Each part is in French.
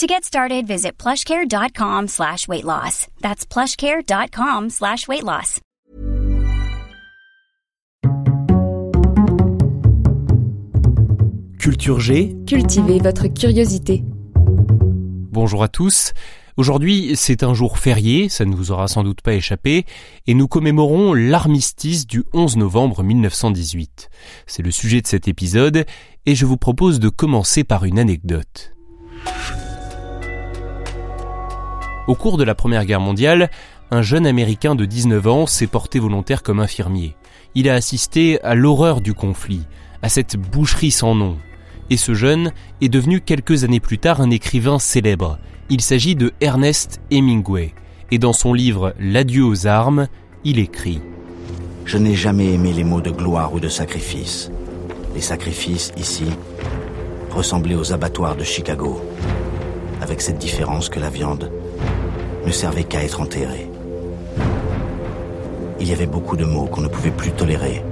To get started, visit plushcare.com slash weight loss. That's plushcare.com slash weight loss. Culture G. Cultivez votre curiosité. Bonjour à tous. Aujourd'hui, c'est un jour férié, ça ne vous aura sans doute pas échappé, et nous commémorons l'armistice du 11 novembre 1918. C'est le sujet de cet épisode, et je vous propose de commencer par une anecdote. Au cours de la Première Guerre mondiale, un jeune Américain de 19 ans s'est porté volontaire comme infirmier. Il a assisté à l'horreur du conflit, à cette boucherie sans nom. Et ce jeune est devenu quelques années plus tard un écrivain célèbre. Il s'agit de Ernest Hemingway. Et dans son livre L'adieu aux armes, il écrit Je n'ai jamais aimé les mots de gloire ou de sacrifice. Les sacrifices, ici, ressemblaient aux abattoirs de Chicago, avec cette différence que la viande ne servait qu'à être enterrée. Il y avait beaucoup de mots qu'on ne pouvait plus tolérer,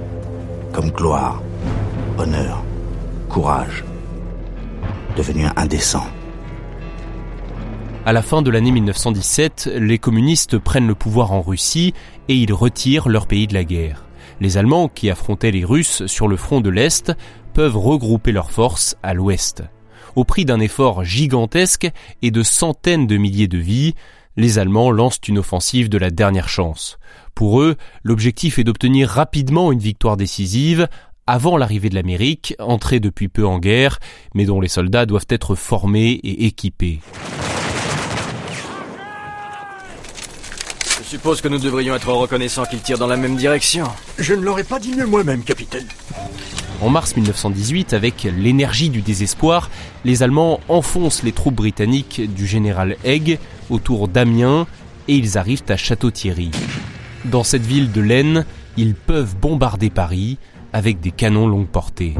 comme gloire, honneur, courage, devenu indécent. À la fin de l'année 1917, les communistes prennent le pouvoir en Russie et ils retirent leur pays de la guerre. Les Allemands, qui affrontaient les Russes sur le front de l'Est, peuvent regrouper leurs forces à l'Ouest. Au prix d'un effort gigantesque et de centaines de milliers de vies, les Allemands lancent une offensive de la dernière chance. Pour eux, l'objectif est d'obtenir rapidement une victoire décisive avant l'arrivée de l'Amérique, entrée depuis peu en guerre, mais dont les soldats doivent être formés et équipés. Je suppose que nous devrions être reconnaissants qu'ils tirent dans la même direction. Je ne l'aurais pas dit mieux moi-même, capitaine. En mars 1918, avec l'énergie du désespoir, les Allemands enfoncent les troupes britanniques du général Haig autour d'Amiens et ils arrivent à Château-Thierry. Dans cette ville de l'Aisne, ils peuvent bombarder Paris avec des canons longue portée.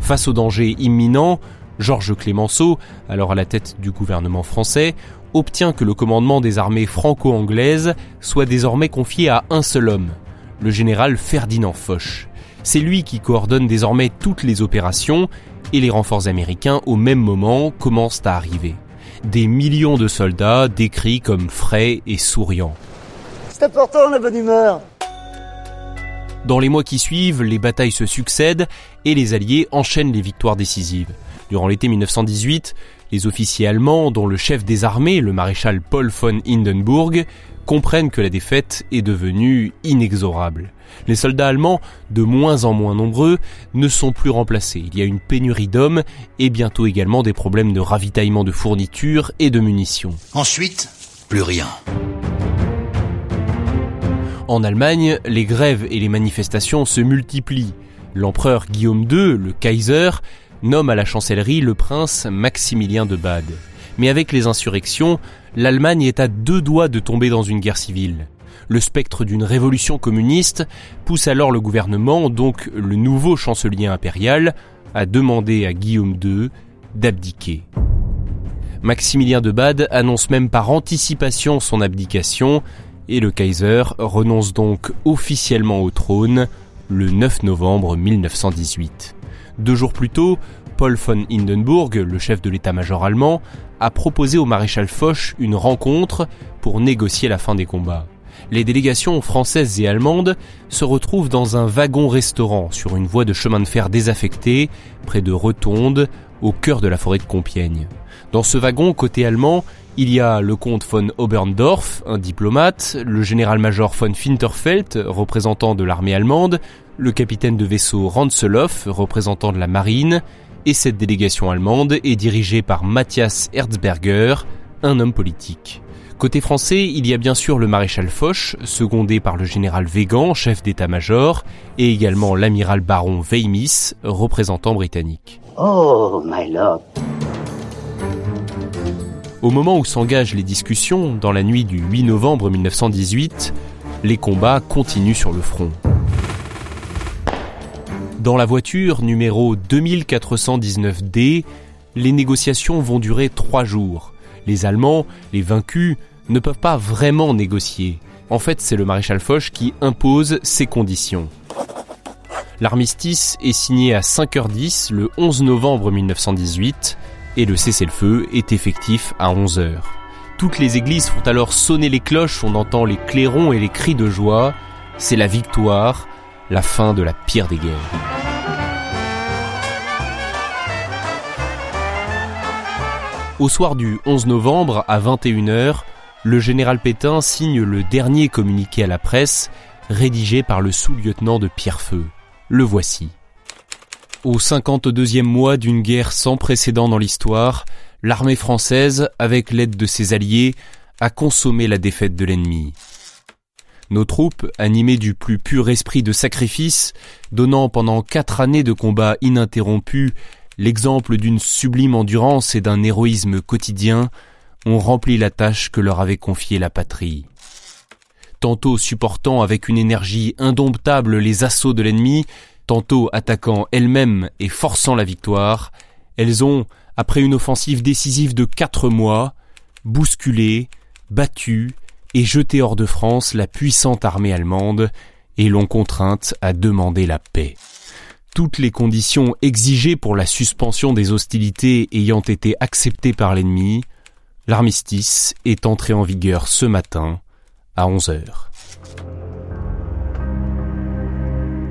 Face au danger imminent, Georges Clémenceau, alors à la tête du gouvernement français, obtient que le commandement des armées franco-anglaises soit désormais confié à un seul homme, le général Ferdinand Foch. C'est lui qui coordonne désormais toutes les opérations et les renforts américains au même moment commencent à arriver. Des millions de soldats décrits comme frais et souriants. C'est important la bonne humeur. Dans les mois qui suivent, les batailles se succèdent et les Alliés enchaînent les victoires décisives. Durant l'été 1918, les officiers allemands, dont le chef des armées, le maréchal Paul von Hindenburg, comprennent que la défaite est devenue inexorable. Les soldats allemands, de moins en moins nombreux, ne sont plus remplacés. Il y a une pénurie d'hommes et bientôt également des problèmes de ravitaillement de fournitures et de munitions. Ensuite, plus rien. En Allemagne, les grèves et les manifestations se multiplient. L'empereur Guillaume II, le Kaiser, nomme à la chancellerie le prince Maximilien de Bade. Mais avec les insurrections, l'Allemagne est à deux doigts de tomber dans une guerre civile. Le spectre d'une révolution communiste pousse alors le gouvernement, donc le nouveau chancelier impérial, à demander à Guillaume II d'abdiquer. Maximilien de Bade annonce même par anticipation son abdication et le Kaiser renonce donc officiellement au trône le 9 novembre 1918. Deux jours plus tôt, Paul von Hindenburg, le chef de l'état-major allemand, a proposé au maréchal Foch une rencontre pour négocier la fin des combats. Les délégations françaises et allemandes se retrouvent dans un wagon-restaurant sur une voie de chemin de fer désaffectée, près de Rotonde, au cœur de la forêt de Compiègne. Dans ce wagon, côté allemand, il y a le comte von Oberndorf, un diplomate, le général-major von Finterfeld, représentant de l'armée allemande, le capitaine de vaisseau Ranzeloff, représentant de la marine, et cette délégation allemande est dirigée par Matthias Erzberger, un homme politique. Côté français, il y a bien sûr le maréchal Foch, secondé par le général Végan, chef d'état-major, et également l'amiral baron Weymis, représentant britannique. Oh, my lord. Au moment où s'engagent les discussions, dans la nuit du 8 novembre 1918, les combats continuent sur le front. Dans la voiture numéro 2419D, les négociations vont durer trois jours. Les Allemands, les vaincus, ne peuvent pas vraiment négocier. En fait, c'est le maréchal Foch qui impose ses conditions. L'armistice est signé à 5h10 le 11 novembre 1918 et le cessez-le-feu est effectif à 11h. Toutes les églises font alors sonner les cloches, on entend les clairons et les cris de joie. C'est la victoire, la fin de la pire des guerres. Au soir du 11 novembre à 21h, le général Pétain signe le dernier communiqué à la presse, rédigé par le sous-lieutenant de Pierrefeu. Le voici. Au 52e mois d'une guerre sans précédent dans l'histoire, l'armée française, avec l'aide de ses alliés, a consommé la défaite de l'ennemi. Nos troupes, animées du plus pur esprit de sacrifice, donnant pendant quatre années de combats ininterrompus l'exemple d'une sublime endurance et d'un héroïsme quotidien, ont rempli la tâche que leur avait confiée la patrie. Tantôt supportant avec une énergie indomptable les assauts de l'ennemi, tantôt attaquant elles-mêmes et forçant la victoire, elles ont, après une offensive décisive de quatre mois, bousculé, battu et jeté hors de France la puissante armée allemande et l'ont contrainte à demander la paix toutes les conditions exigées pour la suspension des hostilités ayant été acceptées par l'ennemi, l'armistice est entré en vigueur ce matin à 11 heures.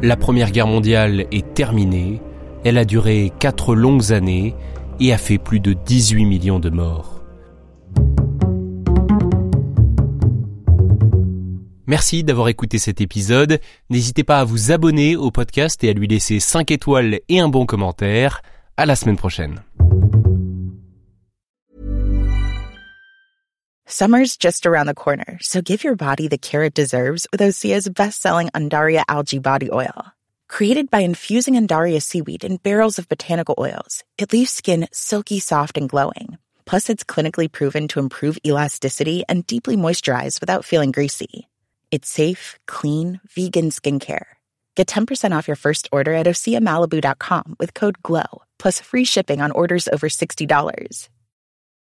La Première Guerre mondiale est terminée, elle a duré quatre longues années et a fait plus de 18 millions de morts. Merci d'avoir écouté cet épisode. N'hésitez pas à vous abonner au podcast et à lui laisser 5 étoiles et un bon commentaire. À la semaine prochaine. Summer's just around the corner, so give your body the care it deserves with Osea's best-selling Andaria algae body oil. Created by infusing Andaria seaweed in barrels of botanical oils, it leaves skin silky soft and glowing. Plus, it's clinically proven to improve elasticity and deeply moisturize without feeling greasy. It's safe, clean, vegan skincare. Get 10% off your first order at OseaMalibu.com with code GLOW, plus free shipping on orders over $60.